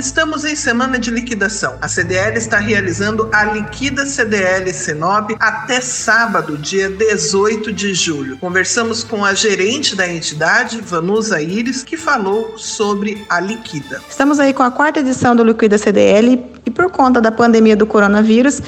Estamos em semana de liquidação. A CDL está realizando a Liquida CDL Sinop até sábado, dia 18 de julho. Conversamos com a gerente da entidade, Vanusa Iris, que falou sobre a liquida. Estamos aí com a quarta edição do Liquida CDL e por conta da pandemia do coronavírus,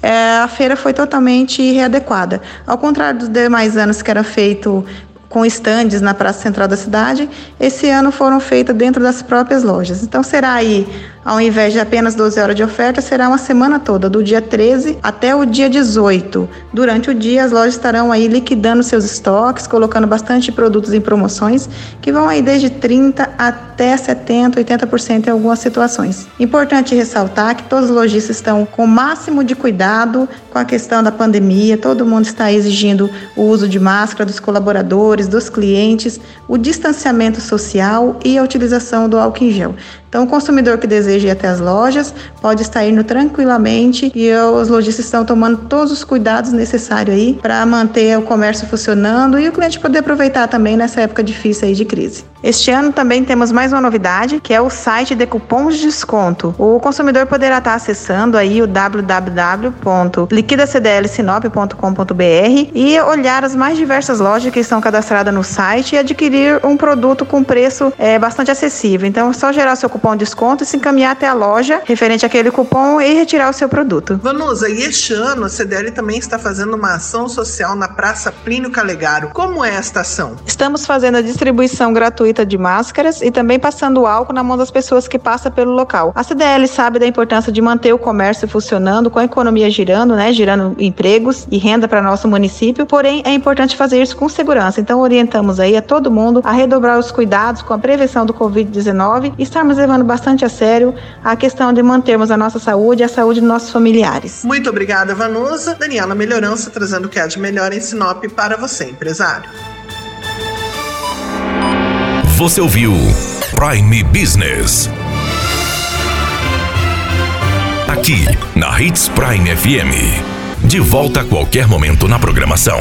é, a feira foi totalmente readequada. Ao contrário dos demais anos que era feito com estandes na praça central da cidade, esse ano foram feitas dentro das próprias lojas. Então será aí ao invés de apenas 12 horas de oferta, será uma semana toda, do dia 13 até o dia 18. Durante o dia, as lojas estarão aí liquidando seus estoques, colocando bastante produtos em promoções, que vão aí desde 30 até 70, 80% em algumas situações. Importante ressaltar que todos os lojistas estão com o máximo de cuidado com a questão da pandemia, todo mundo está exigindo o uso de máscara dos colaboradores, dos clientes, o distanciamento social e a utilização do álcool em gel. Então, o consumidor que deseja ir até as lojas pode estar indo tranquilamente e os lojistas estão tomando todos os cuidados necessários aí para manter o comércio funcionando e o cliente poder aproveitar também nessa época difícil aí de crise. Este ano também temos mais uma novidade, que é o site de cupons de desconto. O consumidor poderá estar acessando aí o www.liquidacdlsinop.com.br e olhar as mais diversas lojas que estão cadastradas no site e adquirir um produto com preço é, bastante acessível. Então, é só gerar seu cupom de desconto e se encaminhar até a loja referente àquele cupom e retirar o seu produto. Vanusa, e este ano a CDL também está fazendo uma ação social na Praça Plínio Calegaro. Como é esta ação? Estamos fazendo a distribuição gratuita de máscaras e também passando álcool na mão das pessoas que passam pelo local. A CDL sabe da importância de manter o comércio funcionando, com a economia girando, né, gerando empregos e renda para nosso município, porém é importante fazer isso com segurança. Então orientamos aí a todo mundo a redobrar os cuidados com a prevenção do COVID-19 e estarmos levando bastante a sério a questão de mantermos a nossa saúde e a saúde dos nossos familiares. Muito obrigada, Vanusa. Daniela Melhorança trazendo o que há de melhor em Sinop para você, empresário. Você ouviu Prime Business. Aqui, na Hits Prime FM. De volta a qualquer momento na programação.